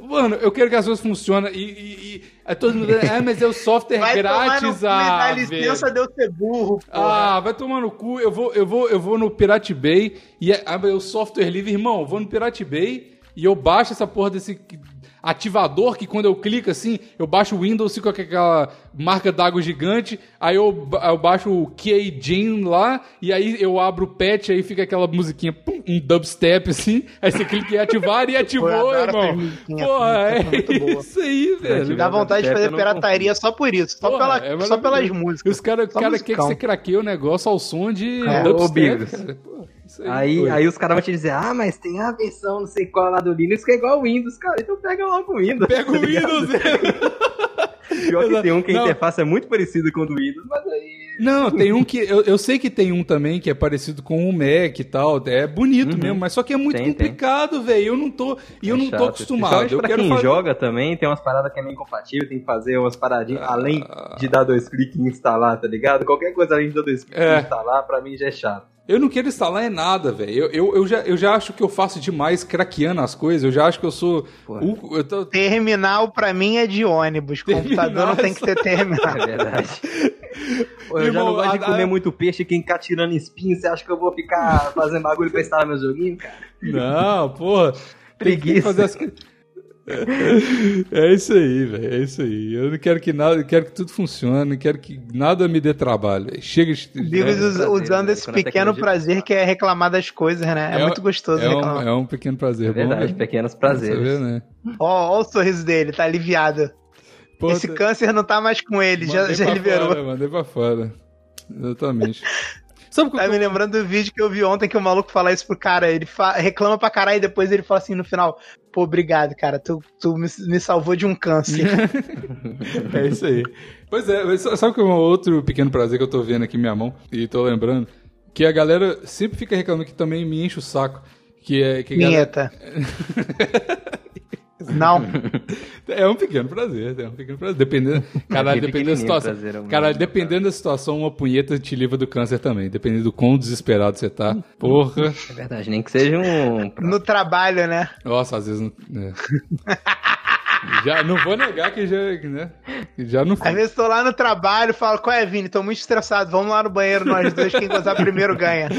Mano, eu quero que as coisas funcionem. E, e, e é todo mundo. Ah, mas é o software Vai tomar no grátis. cu, ah, velho. licença de eu ser burro, porra. Ah, vai tomar no cu. Eu vou, eu vou, eu vou no Pirate Bay e é, mas o software livre, irmão. Eu vou no Pirate Bay e eu baixo essa porra desse. Ativador que quando eu clico assim, eu baixo o Windows, fica com aquela marca d'água gigante, aí eu, eu baixo o Keijin lá, e aí eu abro o patch, aí fica aquela musiquinha, pum, um dubstep assim, aí você clica em ativar e [LAUGHS] ativou, Pô, irmão. Porra, é é muito boa. isso aí, velho. Dá vontade de fazer pirataria só por isso. Só, Porra, pela, é só pelas músicas. Os caras Só cara quer que você craqueie o negócio ao som de É, ô, dubstep, Bigos. Isso Aí, foi. aí os caras vão te dizer, ah, mas tem a versão não sei qual lá do Linux que é igual ao Windows, cara. Então pega logo o Windows. Pega o tá ligado? Windows. [LAUGHS] Pior que tem um que a Não. interface é muito parecida com o do Windows, mas aí... Não, tem um que. Eu, eu sei que tem um também que é parecido com o Mac e tal. É bonito mesmo, mas só que é muito Uhum. Tem, complicado, velho. Eu não tô. E eu é não tô chato. acostumado. Principalmente Eu pra quero quem fazer. joga também, tem umas paradas que é meio incompatível, tem que fazer umas paradinhas, Ah. além de dar dois cliques e instalar, tá ligado? Qualquer coisa além de dar dois cliques É. e instalar, pra mim já é chato. Eu não quero instalar é nada, velho. Eu, eu, eu, já, eu já acho que eu faço demais craqueando as coisas. Eu já acho que eu sou. O- eu tô- Terminal pra mim é de ônibus. Computador Terminal não é tem que ter terminal. [LAUGHS] É verdade. Pô, eu já não gosto a- de comer a- muito peixe, quem ficar tirando espinho, você acha que eu vou ficar fazendo bagulho pra instalar meu joguinho, cara? Não, porra. Tem que Preguiça. fazer as coisas. [LAUGHS] É isso aí, velho. É isso aí. Eu não quero que nada, eu quero que tudo funcione, não quero que nada me dê trabalho. Chega de. É, us- prazer, usando esse Quando pequeno prazer que é reclamar das coisas, né? É, É muito gostoso é reclamar. um, é um pequeno prazer. É verdade, bom, pequenos prazeres. vê, né? Ó, ó o sorriso dele, tá aliviado. Pô, Esse câncer não tá mais com ele, já, mandei já pra liberou. Fora, mandei pra fora. Exatamente. [LAUGHS] Sabe Tá me lembrando do vídeo que eu vi ontem que o maluco fala isso pro cara. Ele fa- reclama pra caralho e depois ele fala assim no final: Pô, obrigado, cara. Tu, tu me, me salvou de um câncer. [LAUGHS] É isso aí. Pois é, sabe que é um outro pequeno prazer que eu tô vendo aqui em minha mão e tô lembrando? Que a galera sempre fica reclamando que também me enche o saco. Que é. Que a galera- Vinheta. [LAUGHS] [LAUGHS] Não. É um pequeno prazer, é um pequeno prazer. Dependendo, caralho, dependendo da situação. prazer, é Caralho, grande dependendo da situação, uma punheta te livra do câncer também. Dependendo do quão desesperado você tá. Porra. É verdade, nem que seja um. No trabalho, né? Nossa, às vezes não. é. [LAUGHS] Já não vou negar que já, né? que Já não Às vezes tô lá no trabalho falo: Qual é, Vini? Tô muito estressado. Vamos lá no banheiro, nós dois. Quem gozar primeiro ganha. [LAUGHS]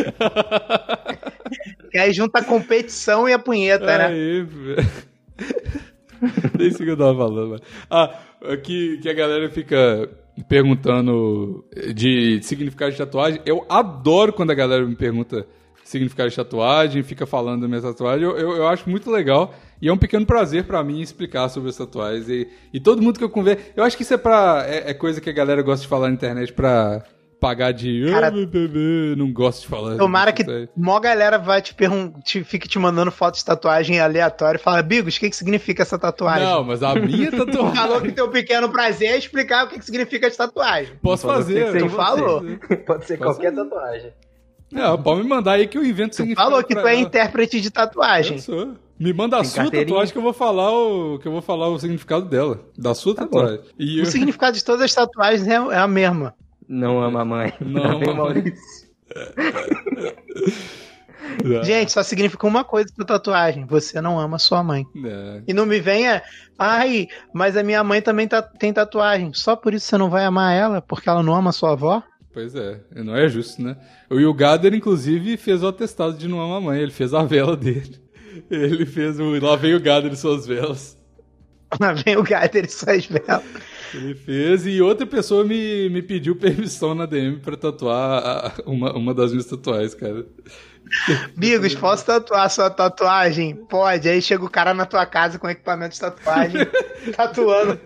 E aí junta a competição e a punheta, né? Aí, velho. [LAUGHS] Nem sei o que eu tava falando. Ah, que, que a galera fica perguntando de significado de tatuagem. Eu adoro quando a galera me pergunta significado de tatuagem, fica falando da minha tatuagem. Eu, eu, eu acho muito legal. E é um pequeno prazer pra mim explicar sobre as tatuagens. E, e todo mundo que eu converso. Eu acho que isso é, pra, é, é coisa que a galera gosta de falar na internet pra pagar de. Cara, não gosto de falar. Tomara que aí. mó galera vai te perguntar, fique te mandando fotos de tatuagem aleatória e fala, Bigos, o que, que significa essa tatuagem? Não, mas a minha [LAUGHS] tatuagem. Falou que teu pequeno prazer é explicar o que, que significa de tatuagem. Posso fazer. seja vou- falou. Pode ser Posso qualquer fazer. tatuagem. Não, pode me mandar aí que eu invento significado falou que pra tu é ela. intérprete de tatuagem. Eu sou. Me manda a sua tatuagem que eu vou falar o que eu vou falar o significado dela, da sua Tá tatuagem. E eu... O significado de todas as tatuagens é, é a mesma. Não ama a mãe. Não ama Tem a mãe. Maurício. [LAUGHS] Gente, só significa uma coisa essa tatuagem. Você não ama sua mãe. É. E não me venha, ai, mas a minha mãe também tá- tem tatuagem. Só por isso você não vai amar ela? Porque ela não ama sua avó? Pois é, não é justo, né? O Will Gader, inclusive, fez o atestado de não amar a mãe, ele fez a vela dele. [LAUGHS] Ele fez o. Lá vem o Gader e suas velas. [LAUGHS] Lá vem o Gaiter e suas velas. Ele fez e outra pessoa me, me pediu permissão na DM pra tatuar a- uma, uma das minhas tatuagens, cara. Bigos, posso tatuar sua tatuagem? Pode. Aí chega o cara na tua casa com equipamento de tatuagem, [LAUGHS] tatuando,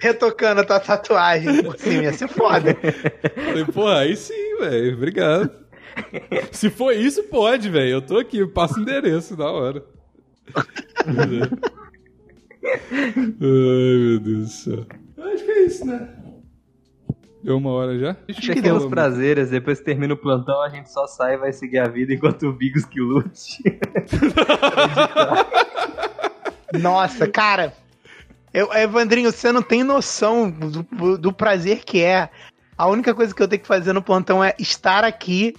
retocando a tua tatuagem. Por cima, ia ser foda. Falei, pô, aí sim, velho. Obrigado. Se for isso, pode, velho. Eu tô aqui, eu passo o endereço na hora. [LAUGHS] Ai, meu Deus do céu. Acho que é isso, né? Deu uma hora já? Acho que Pequenos falou, prazeres, depois que termina o plantão, a gente só sai e vai seguir a vida enquanto o Bigos que lute. [LAUGHS] Nossa, cara. Eu, Evandrinho, você não tem noção do, do prazer que é. A única coisa que eu tenho que fazer no plantão é estar aqui,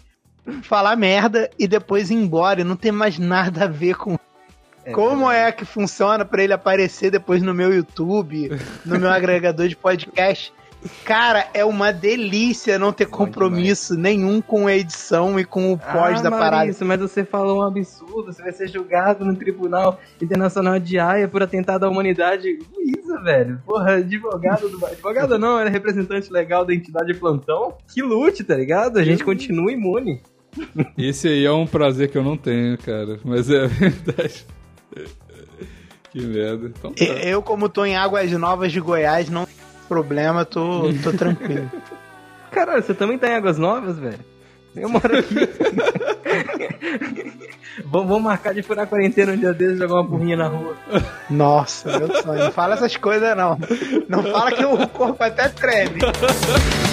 falar merda e depois ir embora. E não tem mais nada a ver com como é que funciona pra ele aparecer depois no meu YouTube, no meu [LAUGHS] agregador de podcast. Cara, é uma delícia não ter compromisso nenhum com a edição e com o pós ah, da parada. Maurício, mas você falou um absurdo. Você vai ser julgado no Tribunal Internacional de Haia por atentado à humanidade. Luísa, velho. Porra, advogado do. Advogado não, era representante legal da entidade plantão. Que lute, tá ligado? A gente continua imune. Esse aí é um prazer que eu não tenho, cara. Mas é [LAUGHS] verdade. Que merda. Então tá. Eu, como tô em Águas Novas de Goiás, não tem problema, tô, tô tranquilo. [LAUGHS] Caralho, você também tá em Águas Novas, velho? Eu moro aqui. [LAUGHS] vamos, marcar de furar a quarentena um dia desses e jogar uma porrinha na rua. Nossa, meu sonho. Não fala essas coisas, não. Não fala que o corpo até treme. [LAUGHS]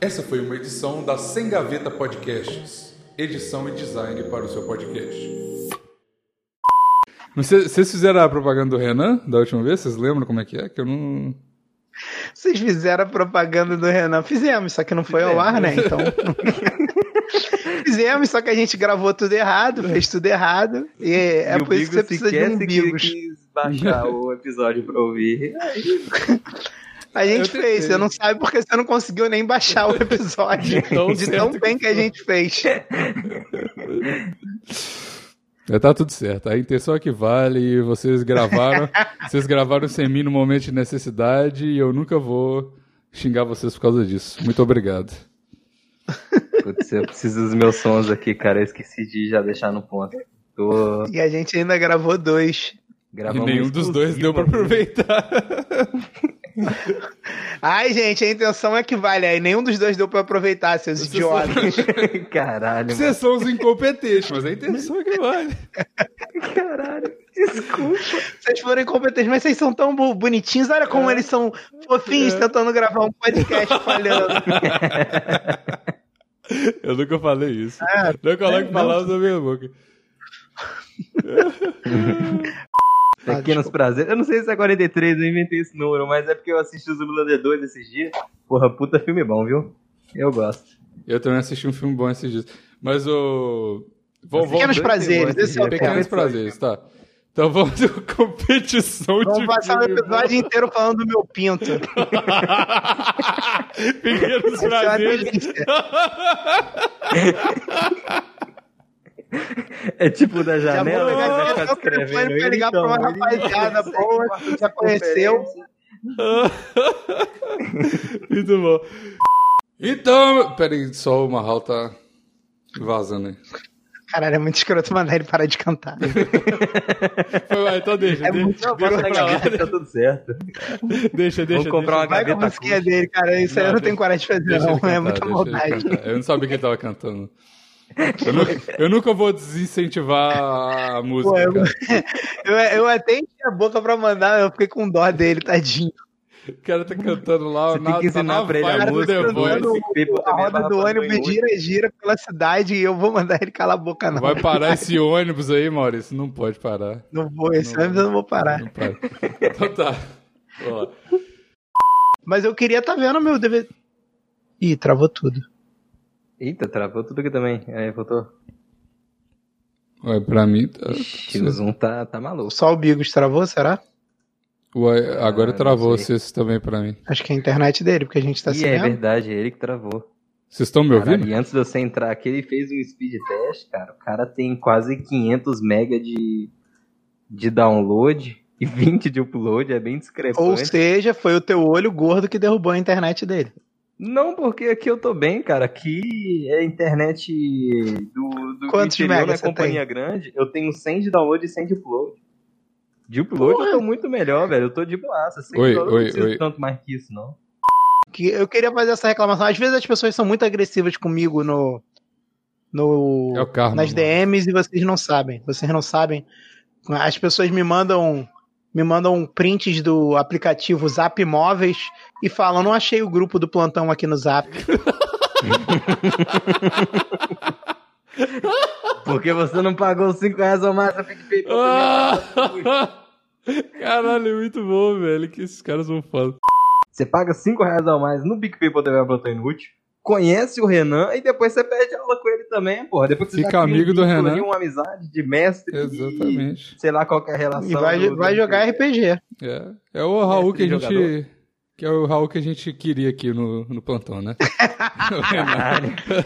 Essa foi uma edição da Sem Gaveta Podcasts. Edição e design para o seu podcast. Vocês fizeram a propaganda do Renan da última vez? Vocês lembram como é que é? Que eu não. Vocês fizeram a propaganda do Renan. Fizemos, só que não foi ao ar, né? Então. [LAUGHS] Fizemos, só que a gente gravou tudo errado, fez tudo errado. E é E por isso que você precisa de sequer um se Bigos. quis baixar o episódio pra ouvir. [LAUGHS] A gente Eu fez, você não sabe porque você não conseguiu nem baixar o episódio. [LAUGHS] Tão de tão que bem que a gente fez. É, tá tudo certo. A intenção é que vale e vocês gravaram. [LAUGHS] vocês gravaram sem mim no momento de necessidade e eu nunca vou xingar vocês por causa disso. Muito obrigado. Putz, eu preciso dos meus sons aqui, cara. Eu esqueci de já deixar no ponto. Tô E a gente ainda gravou dois. E gravando. nenhum dos dois deu pra aproveitar. [LAUGHS] [LAUGHS] Ai, gente, a intenção é que vale. Aí nenhum dos dois deu pra aproveitar, seus idiotas. [LAUGHS] Caralho, mano. Vocês são os incompetentes, mas a intenção é que vale. [LAUGHS] Caralho. Desculpa. Vocês foram incompetentes, mas vocês são tão bo- bonitinhos. Olha como eles são fofinhos tentando gravar um podcast falhando. Eu nunca falei isso. Ah, não coloque é, palavras na minha boca. Pequenos prazeres. Eu não sei se é 43, eu inventei esse número, mas é porque eu assisti o Zumbilander 2 esses dias. Porra, puta filme bom, viu? Eu gosto. Eu também assisti um filme bom esses dias. Mas o. Vamos, Pequenos dois prazeres, esse é o. Pequenos prazeres, tá. Então vamos ter uma [LAUGHS] competição Vamos de passar o episódio inteiro falando do meu pinto. [LAUGHS] Pequenos é prazeres. [LAUGHS] É tipo da Já vou janela, pegar o telefone escrevendo pra ligar pra uma então, rapaziada boa que já conheceu. Muito bom. Então, peraí, só o Marral tá vazando aí. Caralho, é muito escroto mandar ele parar de cantar. Foi, vai, então deixa, É deixa, muito Não, deixa, lá, gaveta que tá tudo certo. deixa, deixa. Vamos comprar uma deixa. Vai com a gaveta musiquinha dele, cara. Isso aí eu não tenho coragem de fazer, Deixa não. ele cantar, é muita deixa maldade. Eu não sabia que ele tava cantando. Eu, nu- eu nunca vou desincentivar a música. Pô, [LAUGHS] eu, eu, até enchi a boca pra mandar, eu fiquei com dó dele, tadinho. O cara tá cantando lá. Você na, tem que tá ensinar na pra ele a música do Voice. A roda do ônibus gira, gira pela cidade e eu vou mandar ele calar a boca, não. Vai parar esse ônibus aí, Maurício? Não pode parar. Não vou, esse ônibus eu não vou parar. Não para. Então tá. Ó. Mas eu queria estar tá vendo meu DVD. Ih, travou tudo. Eita, travou tudo aqui também. Aí, voltou. Ué, pra mim. Tá... Ixi, o Zoom tá, tá maluco. Só o Bigos travou, será? Ué, agora Ah, travou vocês também pra mim. Acho que é a internet dele, porque a gente tá e se é vendo. verdade, é ele que travou. Vocês estão me Caralho, ouvindo? e antes de você entrar aqui, ele fez um speed test, cara. O cara tem quase 500 mega de, de download e 20 de upload, é bem discrepante. Ou seja, foi o teu olho gordo que derrubou a internet dele. Não, porque aqui eu tô bem, cara. Aqui é a internet do, do Quantos interior, é você companhia grande. Eu tenho 100 de download e 100 de upload. De upload Porra. eu tô muito melhor, velho. Eu tô de boaça. 100 Oi, oi, não preciso oi. tanto mais que isso, não. Que eu queria fazer essa reclamação. Às vezes as pessoas são muito agressivas comigo no. no É karma, nas mano. DMs e vocês não sabem. Vocês não sabem. As pessoas me mandam. Me mandam prints do aplicativo Zap Móveis e falam: não achei o grupo do plantão aqui no Zap. [LAUGHS] Porque você não pagou 5 reais ou mais pra PicPay pra Ah! Caralho, é muito bom, velho. Que esses caras são foda. Você paga 5 reais a mais no PicPay.tv Plantão Inútil, conhece o Renan e depois você pede aula com ele também, porra. Depois você Fica um amigo do Renan. Uma amizade de mestre. e- Exatamente. sei lá qual que é a relação. E vai, do- vai do- jogar RPG. É, é o Raul que a gente. Que é o Raul que a gente queria aqui no, no plantão, né? [LAUGHS]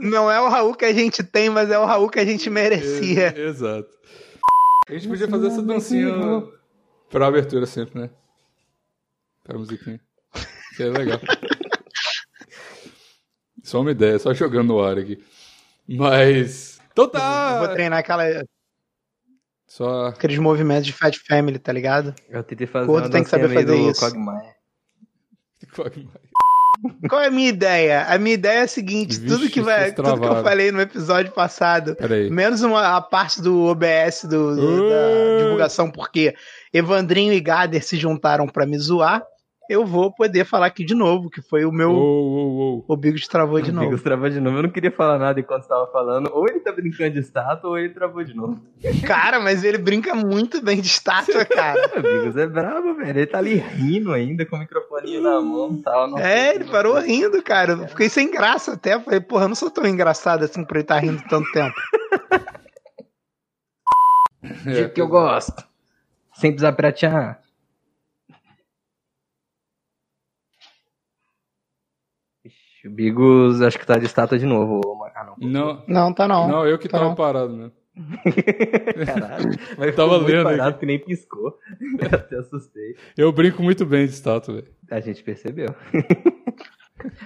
Não é o Raul que a gente tem, mas é o Raul que a gente merecia. É, Exato. A gente podia fazer essa dancinha pra abertura sempre, né? Pra musiquinha. Seria legal. Só uma ideia, só jogando no ar aqui. Mas. Então Eu tá! Vou treinar aquela, Só. aqueles movimentos de Fat Family, tá ligado? Eu tentei fazer Gordo uma tem que saber fazer isso. Quagmire. Qual é a minha ideia? A minha ideia é a seguinte: Vixe, tudo que vai, tudo que eu falei no episódio passado, menos uma, a parte do OBS do, do- da divulgação, porque Evandrinho e Gader se juntaram pra me zoar, eu vou poder falar aqui de novo, que foi o meu. ô, ô. O Bigos travou de O novo. Bigos travou de novo. Eu não queria falar nada enquanto estava falando. Ou ele tá brincando de estátua, ou ele travou de novo. Cara, mas ele brinca muito bem de estátua, [LAUGHS] cara. O Bigos é brabo, velho. Ele tá ali rindo ainda, com o microfone na mão e tal. Nossa, É, ele parou rindo, cara. Eu fiquei sem graça até. Falei, porra, eu não sou tão engraçado assim pra ele estar rindo tanto tempo. [LAUGHS] Do jeito que eu gosto. Sem precisar pratear. Ixi, O Bigos acho que tá de estátua de novo. Ah, não. Não, Não, tá não. não, eu que Tá tava não. parado, né? [LAUGHS] Caralho. Mas Tava muito lendo parado aqui. que nem piscou. [LAUGHS] Eu até assustei. Eu brinco muito bem de estátua, velho. A gente percebeu. [LAUGHS]